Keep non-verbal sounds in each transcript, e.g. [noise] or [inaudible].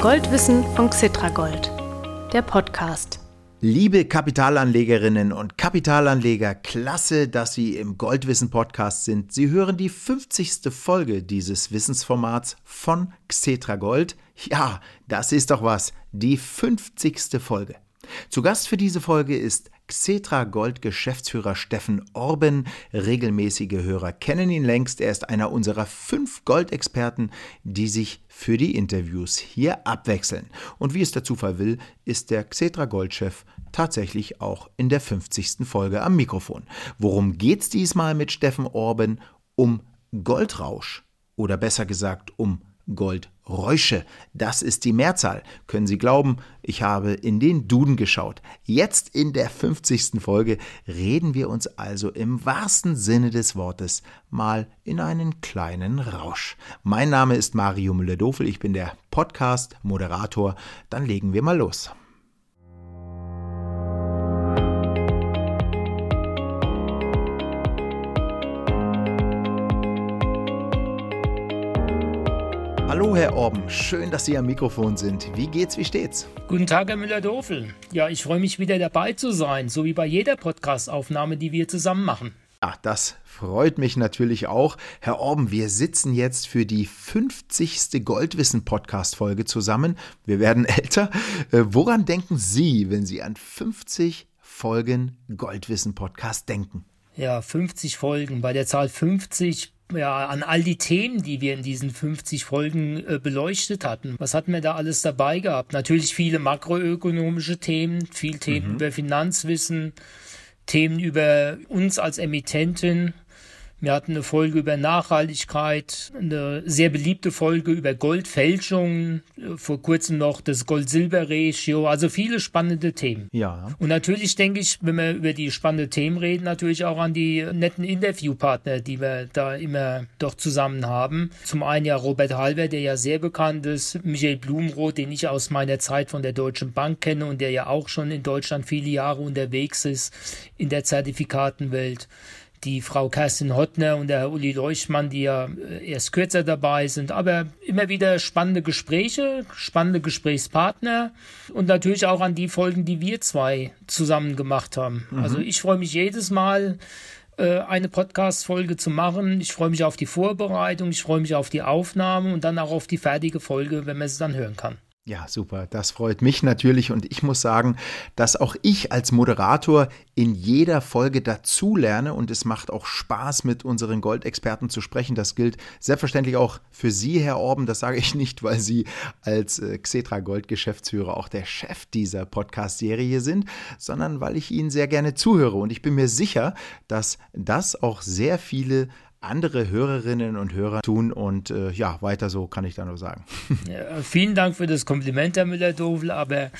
Goldwissen von Xitragold, der Podcast. Liebe Kapitalanlegerinnen und Kapitalanleger, klasse, dass Sie im Goldwissen Podcast sind. Sie hören die 50. Folge dieses Wissensformats von Xetra Gold. Ja, das ist doch was, die 50. Folge. Zu Gast für diese Folge ist Xetra Gold Geschäftsführer Steffen Orben. Regelmäßige Hörer kennen ihn längst. Er ist einer unserer fünf Goldexperten, die sich für die Interviews hier abwechseln. Und wie es der Zufall will, ist der Xetra Goldchef tatsächlich auch in der 50. Folge am Mikrofon. Worum geht's diesmal mit Steffen Orben? Um Goldrausch oder besser gesagt um Goldräusche. Das ist die Mehrzahl. Können Sie glauben, ich habe in den Duden geschaut. Jetzt in der 50. Folge reden wir uns also im wahrsten Sinne des Wortes mal in einen kleinen Rausch. Mein Name ist Mario Müller-Dofel, ich bin der Podcast-Moderator. Dann legen wir mal los. Hallo, Herr Orben. Schön, dass Sie am Mikrofon sind. Wie geht's, wie steht's? Guten Tag, Herr Müller-Dofel. Ja, ich freue mich wieder dabei zu sein, so wie bei jeder Podcast-Aufnahme, die wir zusammen machen. Ach, das freut mich natürlich auch. Herr Orben, wir sitzen jetzt für die 50. Goldwissen-Podcast-Folge zusammen. Wir werden [laughs] älter. Äh, woran denken Sie, wenn Sie an 50 Folgen Goldwissen-Podcast denken? Ja, 50 Folgen. Bei der Zahl 50 ja, an all die Themen, die wir in diesen 50 Folgen äh, beleuchtet hatten. Was hatten wir da alles dabei gehabt? Natürlich viele makroökonomische Themen, viel Themen mhm. über Finanzwissen, Themen über uns als Emittentin, wir hatten eine Folge über Nachhaltigkeit, eine sehr beliebte Folge über Goldfälschungen, vor kurzem noch das Gold-Silber-Ratio, also viele spannende Themen. Ja. Und natürlich denke ich, wenn wir über die spannenden Themen reden, natürlich auch an die netten Interviewpartner, die wir da immer doch zusammen haben. Zum einen ja Robert Halver, der ja sehr bekannt ist, Michael Blumenroth, den ich aus meiner Zeit von der Deutschen Bank kenne und der ja auch schon in Deutschland viele Jahre unterwegs ist in der Zertifikatenwelt die Frau Kerstin Hottner und der Uli Leuchtmann, die ja äh, erst kürzer dabei sind, aber immer wieder spannende Gespräche, spannende Gesprächspartner und natürlich auch an die Folgen, die wir zwei zusammen gemacht haben. Mhm. Also ich freue mich jedes Mal, äh, eine Podcast-Folge zu machen. Ich freue mich auf die Vorbereitung, ich freue mich auf die Aufnahme und dann auch auf die fertige Folge, wenn man sie dann hören kann. Ja, super. Das freut mich natürlich und ich muss sagen, dass auch ich als Moderator in jeder Folge dazulerne und es macht auch Spaß, mit unseren Goldexperten zu sprechen. Das gilt selbstverständlich auch für Sie, Herr Orben. Das sage ich nicht, weil Sie als äh, Xetra Gold Geschäftsführer auch der Chef dieser Podcast-Serie sind, sondern weil ich Ihnen sehr gerne zuhöre und ich bin mir sicher, dass das auch sehr viele andere Hörerinnen und Hörer tun. Und äh, ja, weiter so kann ich da nur sagen. [laughs] Ja, vielen Dank für das Kompliment, Herr Müller-Dofel. Aber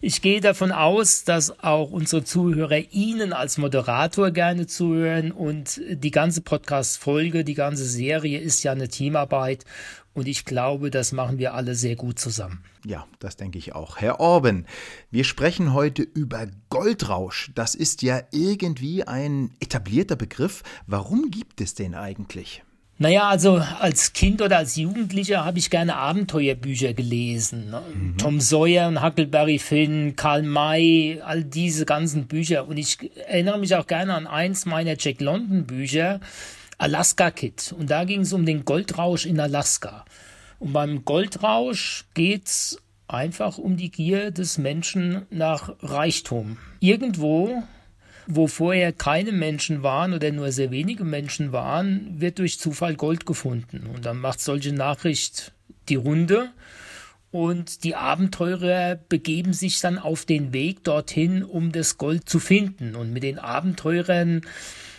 ich gehe davon aus, dass auch unsere Zuhörer Ihnen als Moderator gerne zuhören. Und die ganze Podcast-Folge, die ganze Serie ist ja eine Teamarbeit. Und ich glaube, das machen wir alle sehr gut zusammen. Ja, das denke ich auch. Herr Orben, wir sprechen heute über Goldrausch. Das ist ja irgendwie ein etablierter Begriff. Warum gibt es den eigentlich? Naja, also als Kind oder als Jugendlicher habe ich gerne Abenteuerbücher gelesen. Ne? Mhm. Tom Sawyer und Huckleberry Finn, Karl May, all diese ganzen Bücher. Und ich erinnere mich auch gerne an eins meiner Jack London Bücher. Alaska Kid. Und da ging es um den Goldrausch in Alaska. Und beim Goldrausch geht es einfach um die Gier des Menschen nach Reichtum. Irgendwo, wo vorher keine Menschen waren oder nur sehr wenige Menschen waren, wird durch Zufall Gold gefunden. Und dann macht solche Nachricht die Runde. Und die Abenteurer begeben sich dann auf den Weg dorthin, um das Gold zu finden. Und mit den Abenteurern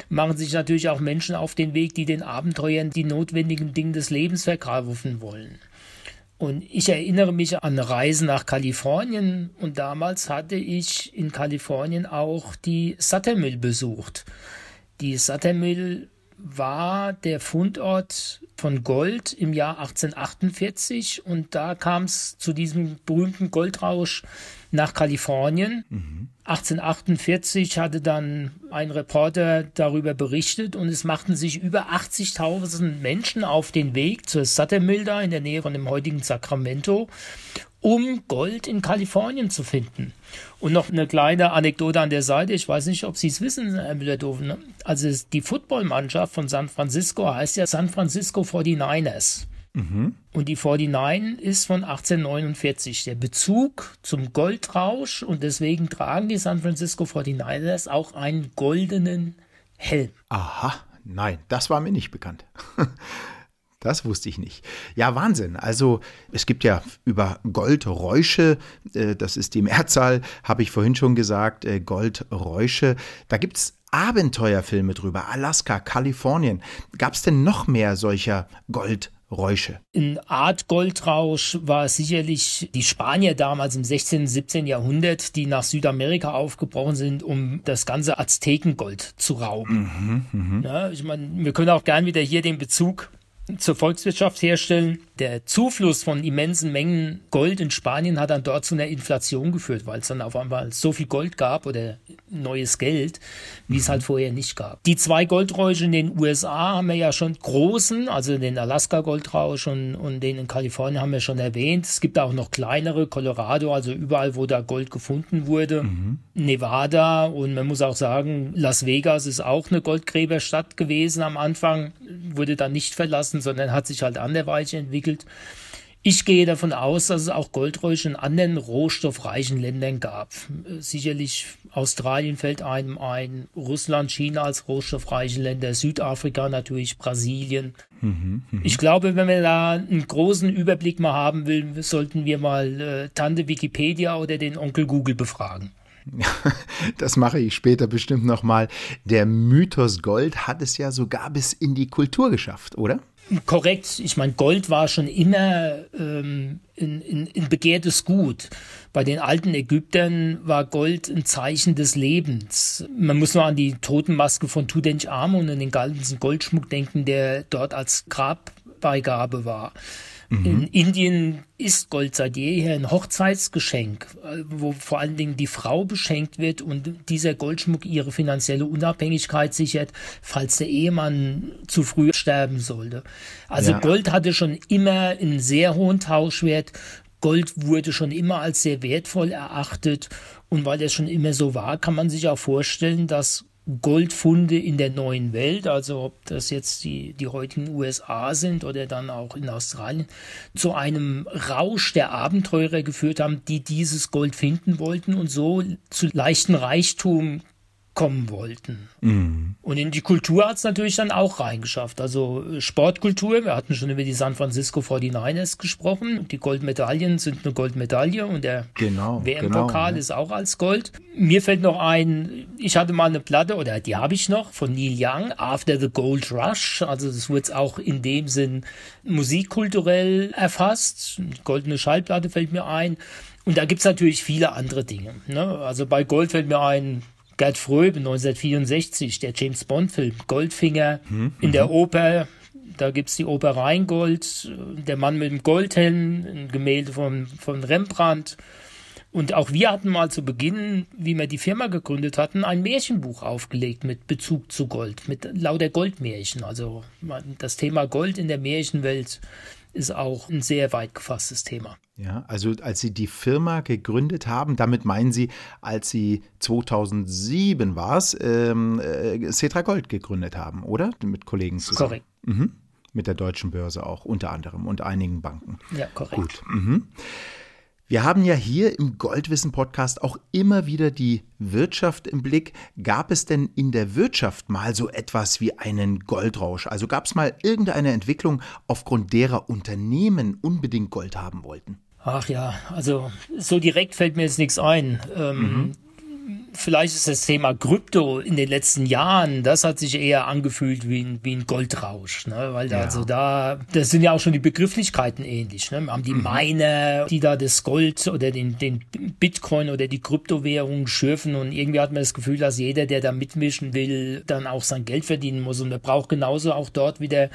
machen sich natürlich auch Menschen auf den Weg, die den Abenteuern die notwendigen Dinge des Lebens verkaufen wollen. Und ich erinnere mich an eine Reise nach Kalifornien und damals hatte ich in Kalifornien auch die Suttermill besucht. Die Suttermill war der Fundort von Gold im Jahr 1848 und da kam es zu diesem berühmten Goldrausch nach Kalifornien. Mhm. 1848 hatte dann ein Reporter darüber berichtet und es machten sich über 80.000 Menschen auf den Weg zur Suttermilda in der Nähe von dem heutigen Sacramento, um Gold in Kalifornien zu finden. Und noch eine kleine Anekdote an der Seite. Ich weiß nicht, ob Sie es wissen, Herr Müller-Doofen. Also die Footballmannschaft von San Francisco heißt ja San Francisco 49ers. Mhm. Und die 49 ist von 1849. Der Bezug zum Goldrausch und deswegen tragen die San Francisco 49ers auch einen goldenen Helm. Aha, nein, das war mir nicht bekannt. [laughs] Das wusste ich nicht. Ja, Wahnsinn. Also es gibt ja über Goldräusche, äh, das ist die Mehrzahl, habe ich vorhin schon gesagt, äh, Goldräusche. Da gibt es Abenteuerfilme drüber, Alaska, Kalifornien. Gab es denn noch mehr solcher Goldräusche? Räusche. In Art Goldrausch war sicherlich die Spanier damals im 16. und 17. Jahrhundert, die nach Südamerika aufgebrochen sind, um das ganze Aztekengold zu rauben. Mhm, mh. ja, ich meine, wir können auch gern wieder hier den Bezug zur Volkswirtschaft herstellen. Der Zufluss von immensen Mengen Gold in Spanien hat dann dort zu einer Inflation geführt, weil es dann auf einmal so viel Gold gab oder neues Geld, wie es halt vorher nicht gab. Die zwei Goldräusche in den USA haben wir ja schon großen, also den Alaska-Goldrausch und, und den in Kalifornien haben wir schon erwähnt. Es gibt auch noch kleinere, Colorado, also überall, wo da Gold gefunden wurde. Mhm. Nevada und man muss auch sagen, Las Vegas ist auch eine Goldgräberstadt gewesen am Anfang, wurde dann nicht verlassen, sondern hat sich halt anderweitig entwickelt. Ich gehe davon aus, dass es auch Goldräusche in anderen rohstoffreichen Ländern gab. Sicherlich Australien fällt einem ein, Russland, China als rohstoffreiche Länder, Südafrika natürlich, Brasilien. Mhm, mh. Ich glaube, wenn man da einen großen Überblick mal haben will, sollten wir mal äh, Tante Wikipedia oder den Onkel Google befragen. [laughs] Das mache ich später bestimmt nochmal. Der Mythos Gold hat es ja sogar bis in die Kultur geschafft, oder? Korrekt. Ich meine, Gold war schon immer ähm, ein, ein, begehrtes Gut. Bei den alten Ägyptern war Gold ein Zeichen des Lebens. Man muss nur an die Totenmaske von Tutanchamun und den ganzen Goldschmuck denken, der dort als Grabbeigabe war. Mhm. In Indien ist Gold seit jeher ein Hochzeitsgeschenk, wo vor allen Dingen die Frau beschenkt wird und dieser Goldschmuck ihre finanzielle Unabhängigkeit sichert, falls der Ehemann zu früh sterben sollte. Also ja. Gold hatte schon immer einen sehr hohen Tauschwert. Gold wurde schon immer als sehr wertvoll erachtet und weil das schon immer so war, kann man sich auch vorstellen, dass Goldfunde in der neuen Welt, also ob das jetzt die, die heutigen USA sind oder dann auch in Australien, zu einem Rausch der Abenteurer geführt haben, die dieses Gold finden wollten und so zu leichten Reichtum kommen wollten. Mhm. Und in die Kultur hat es natürlich dann auch reingeschafft. Also äh, Sportkultur, wir hatten schon über die San Francisco 49ers gesprochen. Die Goldmedaillen sind eine Goldmedaille und der genau, WM-Pokal genau, ist auch als Gold. Mir fällt noch ein, ich hatte mal eine Platte, oder die habe ich noch, von Neil Young, After the Gold Rush. Also das wurde auch in dem Sinn musikkulturell erfasst. Goldene Schallplatte fällt mir ein. Und da gibt es natürlich viele andere Dinge. Ne? Also bei Gold fällt mir ein, Gerd Fröbe 1964, der James Bond-Film Goldfinger hm, in der mhm. Oper. Da gibt es die Oper Rheingold, der Mann mit dem Goldhelm, ein Gemälde von, von Rembrandt. Und auch wir hatten mal zu Beginn, wie wir die Firma gegründet hatten, ein Märchenbuch aufgelegt mit Bezug zu Gold, mit lauter Goldmärchen. Also das Thema Gold in der Märchenwelt ist auch ein sehr weit gefasstes Thema. Ja, also als Sie die Firma gegründet haben, damit meinen Sie, als Sie 2007 war es, ähm, äh, Cetra Gold gegründet haben, oder? Mit Kollegen zusammen. Korrekt. Mhm. Mit der deutschen Börse auch unter anderem und einigen Banken. Ja, korrekt. Gut. Mhm. Wir haben ja hier im Goldwissen-Podcast auch immer wieder die Wirtschaft im Blick. Gab es denn in der Wirtschaft mal so etwas wie einen Goldrausch? Also gab es mal irgendeine Entwicklung, aufgrund derer Unternehmen unbedingt Gold haben wollten? Ach ja, also so direkt fällt mir jetzt nichts ein. Ähm, mhm vielleicht ist das Thema Krypto in den letzten Jahren, das hat sich eher angefühlt wie ein, wie ein Goldrausch, ne? weil da, ja. also da, das sind ja auch schon die Begrifflichkeiten ähnlich. Ne? Haben die mhm. Miner, die da das Gold oder den, den Bitcoin oder die Kryptowährung schürfen und irgendwie hat man das Gefühl, dass jeder, der da mitmischen will, dann auch sein Geld verdienen muss und man braucht genauso auch dort wieder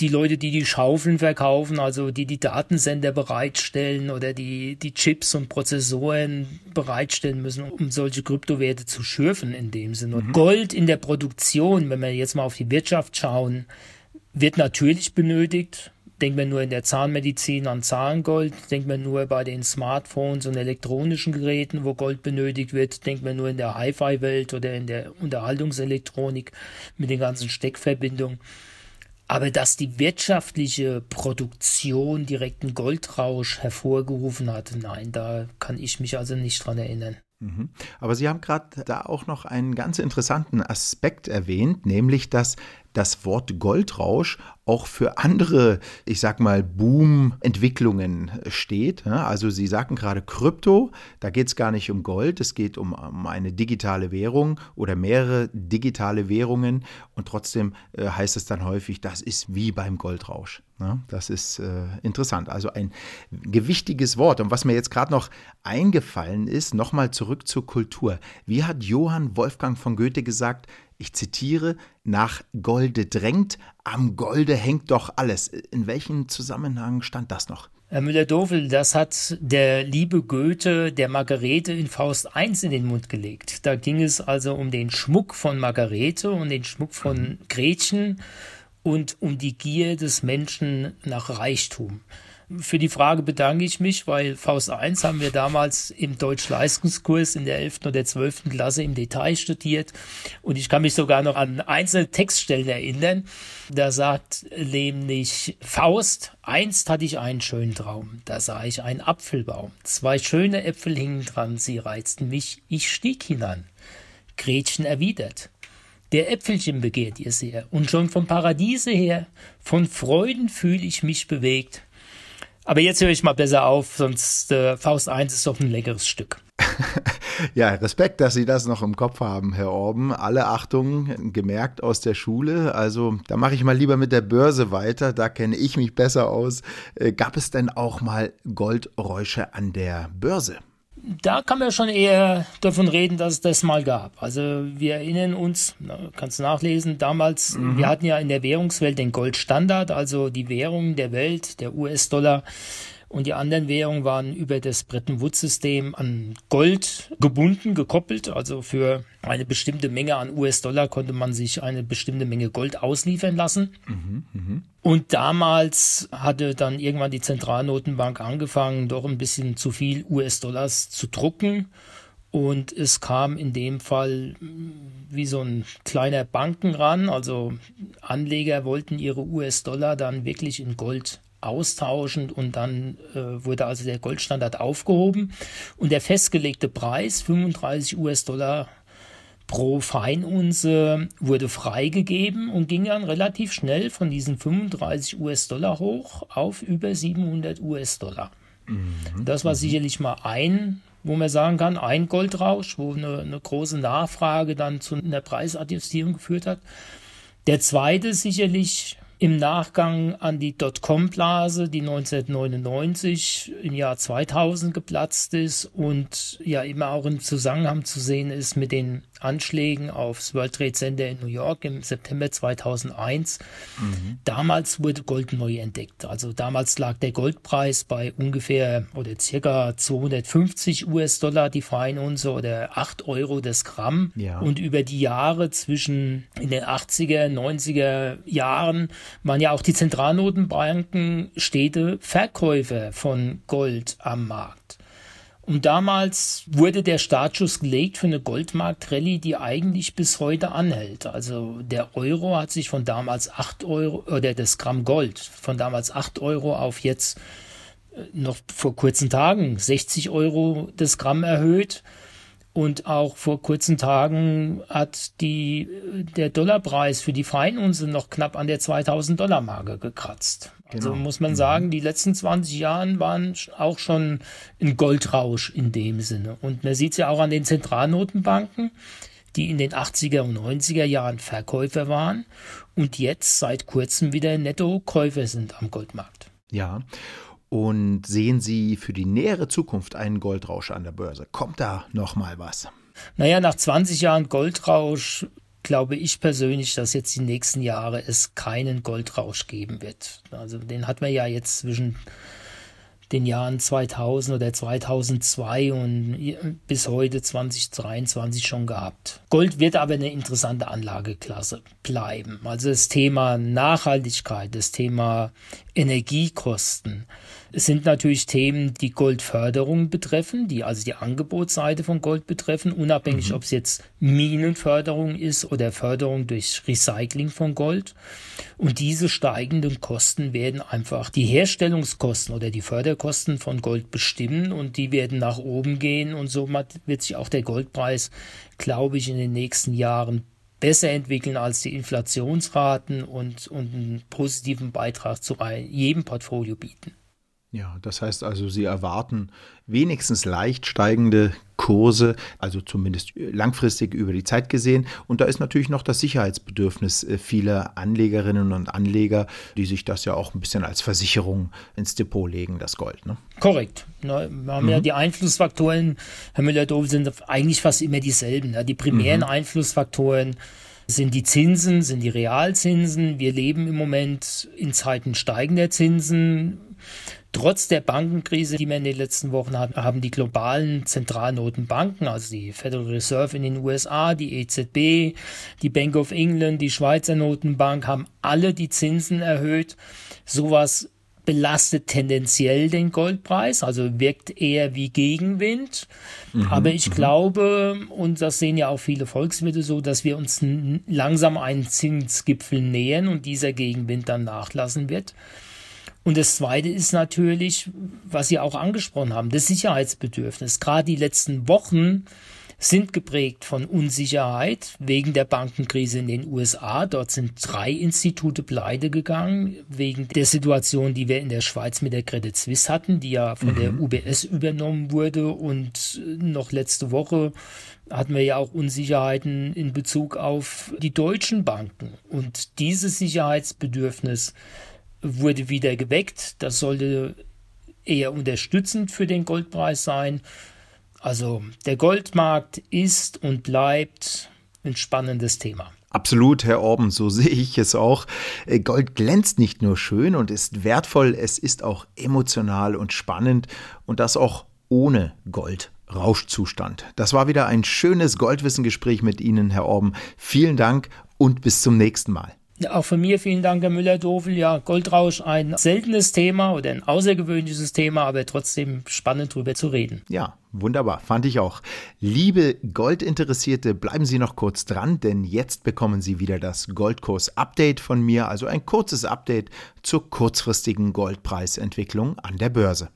die Leute, die die Schaufeln verkaufen, also die die Datensender bereitstellen oder die die Chips und Prozessoren bereitstellen müssen, um solche Kryptowerte zu schürfen in dem Sinne. Und mhm. Gold in der Produktion, wenn wir jetzt mal auf die Wirtschaft schauen, wird natürlich benötigt. denkt man nur in der Zahnmedizin an Zahngold, denkt man nur bei den Smartphones und elektronischen Geräten, wo Gold benötigt wird, denkt man nur in der Hi-Fi-Welt oder in der Unterhaltungselektronik mit den ganzen Steckverbindungen. Aber dass die wirtschaftliche Produktion direkten Goldrausch hervorgerufen hat, nein, da kann ich mich also nicht dran erinnern. Mhm. Aber Sie haben gerade da auch noch einen ganz interessanten Aspekt erwähnt, nämlich dass das Wort Goldrausch auch für andere, ich sag mal, Boom-Entwicklungen steht. Also Sie sagten gerade Krypto, da geht es gar nicht um Gold, es geht um, um, eine digitale Währung oder mehrere digitale Währungen und trotzdem äh, heißt es dann häufig, das ist wie beim Goldrausch. Das ist äh, interessant. Also ein gewichtiges Wort. Und was mir jetzt gerade noch eingefallen ist, nochmal zurück zur Kultur. Wie hat Johann Wolfgang von Goethe gesagt, ich zitiere, nach Golde drängt, am Golde hängt doch alles. In welchem Zusammenhang stand das noch? Herr Müller-Dofel, das hat der liebe Goethe der Margarete in Faust I in den Mund gelegt. Da ging es also um den Schmuck von Margarete und den Schmuck von Gretchen und um die Gier des Menschen nach Reichtum. Für die Frage bedanke ich mich, weil Faust 1 haben wir damals im Deutsch-Leistungskurs in der 11. oder 12. Klasse im Detail studiert. Und ich kann mich sogar noch an einzelne Textstellen erinnern. Da sagt nämlich Faust, einst hatte ich einen schönen Traum. Da sah ich einen Apfelbaum. Zwei schöne Äpfel hingen dran, sie reizten mich. Ich stieg hinan. Gretchen erwidert. Der Äpfelchen begehrt ihr sehr, und schon vom Paradiese her, von Freuden fühle ich mich bewegt. Aber jetzt höre ich mal besser auf, sonst äh, Faust 1 ist doch ein leckeres Stück. [laughs] ja, Respekt, dass Sie das noch im Kopf haben, Herr Orben. Alle Achtung, gemerkt aus der Schule. Also da mache ich mal lieber mit der Börse weiter, da kenne ich mich besser aus. Äh, gab es denn auch mal Goldräusche an der Börse? Da kann man schon eher davon reden, dass es das mal gab. Also wir erinnern uns, kannst du nachlesen, damals, mhm. wir hatten ja in der Währungswelt den Goldstandard, also die Währung der Welt, der US-Dollar und die anderen Währungen waren über das Bretton Woods-System an Gold gebunden, gekoppelt. Also für eine bestimmte Menge an US-Dollar konnte man sich eine bestimmte Menge Gold ausliefern lassen. Mhm, mh. Und damals hatte dann irgendwann die Zentralnotenbank angefangen, doch ein bisschen zu viel US-Dollars zu drucken. Und es kam in dem Fall wie so ein kleiner Banken ran. Also Anleger wollten ihre US-Dollar dann wirklich in Gold austauschend und dann äh, wurde also der Goldstandard aufgehoben und der festgelegte Preis 35 US-Dollar pro Feinunze wurde freigegeben und ging dann relativ schnell von diesen 35 US-Dollar hoch auf über 700 US-Dollar. Mhm. Das war mhm. sicherlich mal ein, wo man sagen kann, ein Goldrausch, wo eine, eine große Nachfrage dann zu einer Preisadjustierung geführt hat. Der zweite sicherlich im Nachgang an die Dotcom-Blase, die 1999 im Jahr 2000 geplatzt ist und ja immer auch im Zusammenhang zu sehen ist mit den Anschlägen aufs World Trade Center in New York im September 2001. Mhm. Damals wurde Gold neu entdeckt. Also damals lag der Goldpreis bei ungefähr oder circa 250 US-Dollar die Feinunze oder 8 Euro das Gramm. Ja. Und über die Jahre zwischen in den 80er, 90er Jahren waren ja auch die Zentralnotenbanken stete Verkäufer von Gold am Markt. Und damals wurde der Startschuss gelegt für eine Goldmarkt-Rallye, die eigentlich bis heute anhält. Also der Euro hat sich von damals 8 Euro, oder das Gramm Gold von damals 8 Euro auf jetzt äh, noch vor kurzen Tagen 60 Euro das Gramm erhöht. Und auch vor kurzen Tagen hat die, äh, der Dollarpreis für die Feinunze noch knapp an der 2000 Dollar Marke gekratzt. Also genau. muss man mhm. sagen, die letzten 20 Jahren waren auch schon ein Goldrausch in dem Sinne. Und man sieht es ja auch an den Zentralnotenbanken, die in den 80er und 90er Jahren Verkäufer waren und jetzt seit kurzem wieder Netto-Käufer sind am Goldmarkt. Ja. Und sehen Sie für die nähere Zukunft einen Goldrausch an der Börse? Kommt da noch mal was? Naja, nach 20 Jahren Goldrausch glaube ich persönlich, dass jetzt die nächsten Jahre es keinen Goldrausch geben wird. Also den hat man ja jetzt zwischen den Jahren 2000 oder 2002 und bis heute 2023 schon gehabt. Gold wird aber eine interessante Anlageklasse bleiben. Also das Thema Nachhaltigkeit, das Thema Energiekosten, es sind natürlich Themen, die Goldförderung betreffen, die also die Angebotsseite von Gold betreffen, unabhängig, mhm. ob es jetzt Minenförderung ist oder Förderung durch Recycling von Gold. Und diese steigenden Kosten werden einfach die Herstellungskosten oder die Förderkosten von Gold bestimmen und die werden nach oben gehen und somit wird sich auch der Goldpreis, glaube ich, in den nächsten Jahren besser entwickeln als die Inflationsraten und, und einen positiven Beitrag zu jedem Portfolio bieten. Ja, das heißt also, Sie erwarten wenigstens leicht steigende Kurse, also zumindest langfristig über die Zeit gesehen. Und da ist natürlich noch das Sicherheitsbedürfnis äh, vieler Anlegerinnen und Anleger, die sich das ja auch ein bisschen als Versicherung ins Depot legen, das Gold. Ne? Korrekt. Wir haben mhm. ja die Einflussfaktoren, Herr Müller-Dove, sind eigentlich fast immer dieselben. Die primären mhm. Einflussfaktoren sind die Zinsen, sind die Realzinsen. Wir leben im Moment in Zeiten steigender Zinsen. Trotz der Bankenkrise, die wir in den letzten Wochen hatten, haben die globalen Zentralnotenbanken, also die Federal Reserve in den USA, die EZB, die Bank of England, die Schweizer Notenbank, haben alle die Zinsen erhöht. Sowas belastet tendenziell den Goldpreis, also wirkt eher wie Gegenwind. Mhm, Aber ich mhm. glaube, und das sehen ja auch viele Volkswirte so, dass wir uns langsam einen Zinsgipfel nähern und dieser Gegenwind dann nachlassen wird. Und das Zweite ist natürlich, was Sie auch angesprochen haben, das Sicherheitsbedürfnis. Gerade die letzten Wochen sind geprägt von Unsicherheit wegen der Bankenkrise in den USA. Dort sind drei Institute pleite gegangen, wegen der Situation, die wir in der Schweiz mit der Credit Suisse hatten, die ja von mhm. der UBS übernommen wurde. Und noch letzte Woche hatten wir ja auch Unsicherheiten in Bezug auf die deutschen Banken. Und dieses Sicherheitsbedürfnis wurde wieder geweckt. Das sollte eher unterstützend für den Goldpreis sein. Also der Goldmarkt ist und bleibt ein spannendes Thema. Absolut, Herr Orben, so [laughs] sehe ich es auch. Äh, Gold glänzt nicht nur schön und ist wertvoll, es ist auch emotional und spannend und das auch ohne Gold. Rauschzustand. Das war wieder ein schönes Goldwissengespräch mit Ihnen, Herr Orben. Vielen Dank und bis zum nächsten Mal. Auch von mir vielen Dank, Herr Müller-Dofel. Ja, Goldrausch, ein seltenes Thema oder ein außergewöhnliches Thema, aber trotzdem spannend drüber zu reden. Ja, wunderbar, fand ich auch. Liebe Goldinteressierte, bleiben Sie noch kurz dran, denn jetzt bekommen Sie wieder das Goldkurs-Update von mir, also ein kurzes Update zur kurzfristigen Goldpreisentwicklung an der Börse.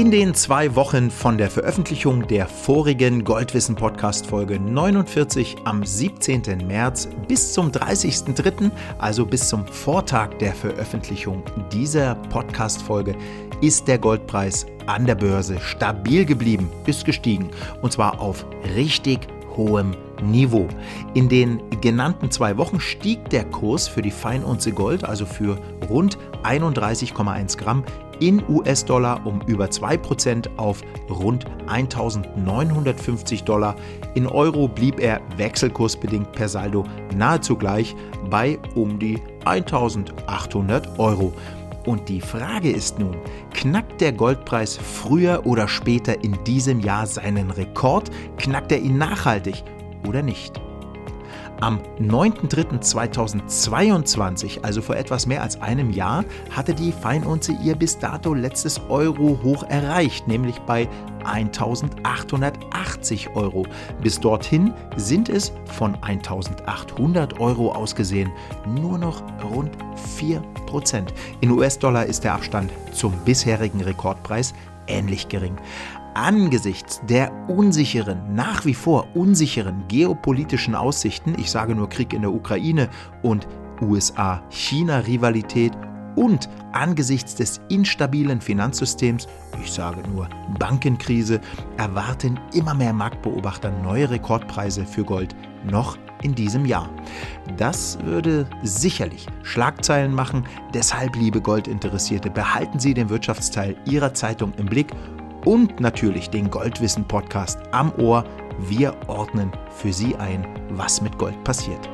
In den zwei Wochen von der Veröffentlichung der vorigen Goldwissen Podcast Folge 49 am 17. März bis zum 30.03., also bis zum Vortag der Veröffentlichung dieser Podcast Folge, ist der Goldpreis an der Börse stabil geblieben, ist gestiegen und zwar auf richtig hohem Niveau. In den genannten zwei Wochen stieg der Kurs für die Feinunze Gold, also für rund 31,1 Gramm, in US-Dollar um über 2% auf rund 1950 Dollar. In Euro blieb er wechselkursbedingt per Saldo nahezu gleich bei um die 1800 Euro. Und die Frage ist nun, knackt der Goldpreis früher oder später in diesem Jahr seinen Rekord? Knackt er ihn nachhaltig oder nicht? Am 9.3.2022, also vor etwas mehr als einem Jahr, hatte die Feinunze ihr bis dato letztes Euro-Hoch erreicht, nämlich bei 1880 Euro. Bis dorthin sind es von 1800 Euro ausgesehen nur noch rund 4 Prozent. In US-Dollar ist der Abstand zum bisherigen Rekordpreis ähnlich gering angesichts der unsicheren, nach wie vor unsicheren geopolitischen Aussichten, ich sage nur Krieg in der Ukraine und USA-China-Rivalität und angesichts des instabilen Finanzsystems, ich sage nur Bankenkrise, erwarten immer mehr Marktbeobachter neue Rekordpreise für Gold noch in diesem Jahr. Das würde sicherlich Schlagzeilen machen, deshalb, liebe Goldinteressierte, behalten Sie den Wirtschaftsteil Ihrer Zeitung im Blick und natürlich den Goldwissen Podcast am Ohr, Wir ordnen für Sie ein, was mit Gold passiert.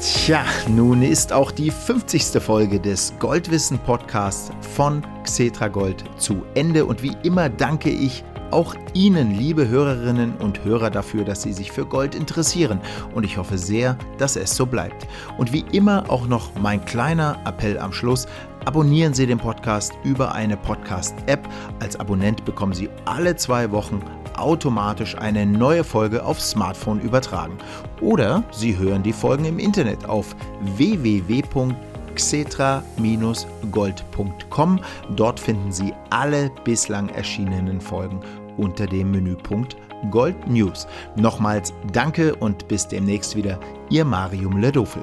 Tja, nun ist auch die 50. Folge des Goldwissen Podcasts von Xetra Gold zu Ende und wie immer danke ich auch Ihnen, liebe Hörerinnen und Hörer, dafür, dass Sie sich für Gold interessieren und ich hoffe sehr, dass es so bleibt. Und wie immer auch noch mein kleiner Appell am Schluss. Abonnieren Sie den Podcast über eine Podcast-App. Als Abonnent bekommen Sie alle zwei Wochen automatisch eine neue Folge aufs Smartphone übertragen. Oder Sie hören die Folgen im Internet auf www.xetra-gold.com. Dort finden Sie alle bislang erschienenen Folgen unter dem Menüpunkt Gold News. Nochmals danke und bis demnächst wieder, Ihr Marium Ledofel.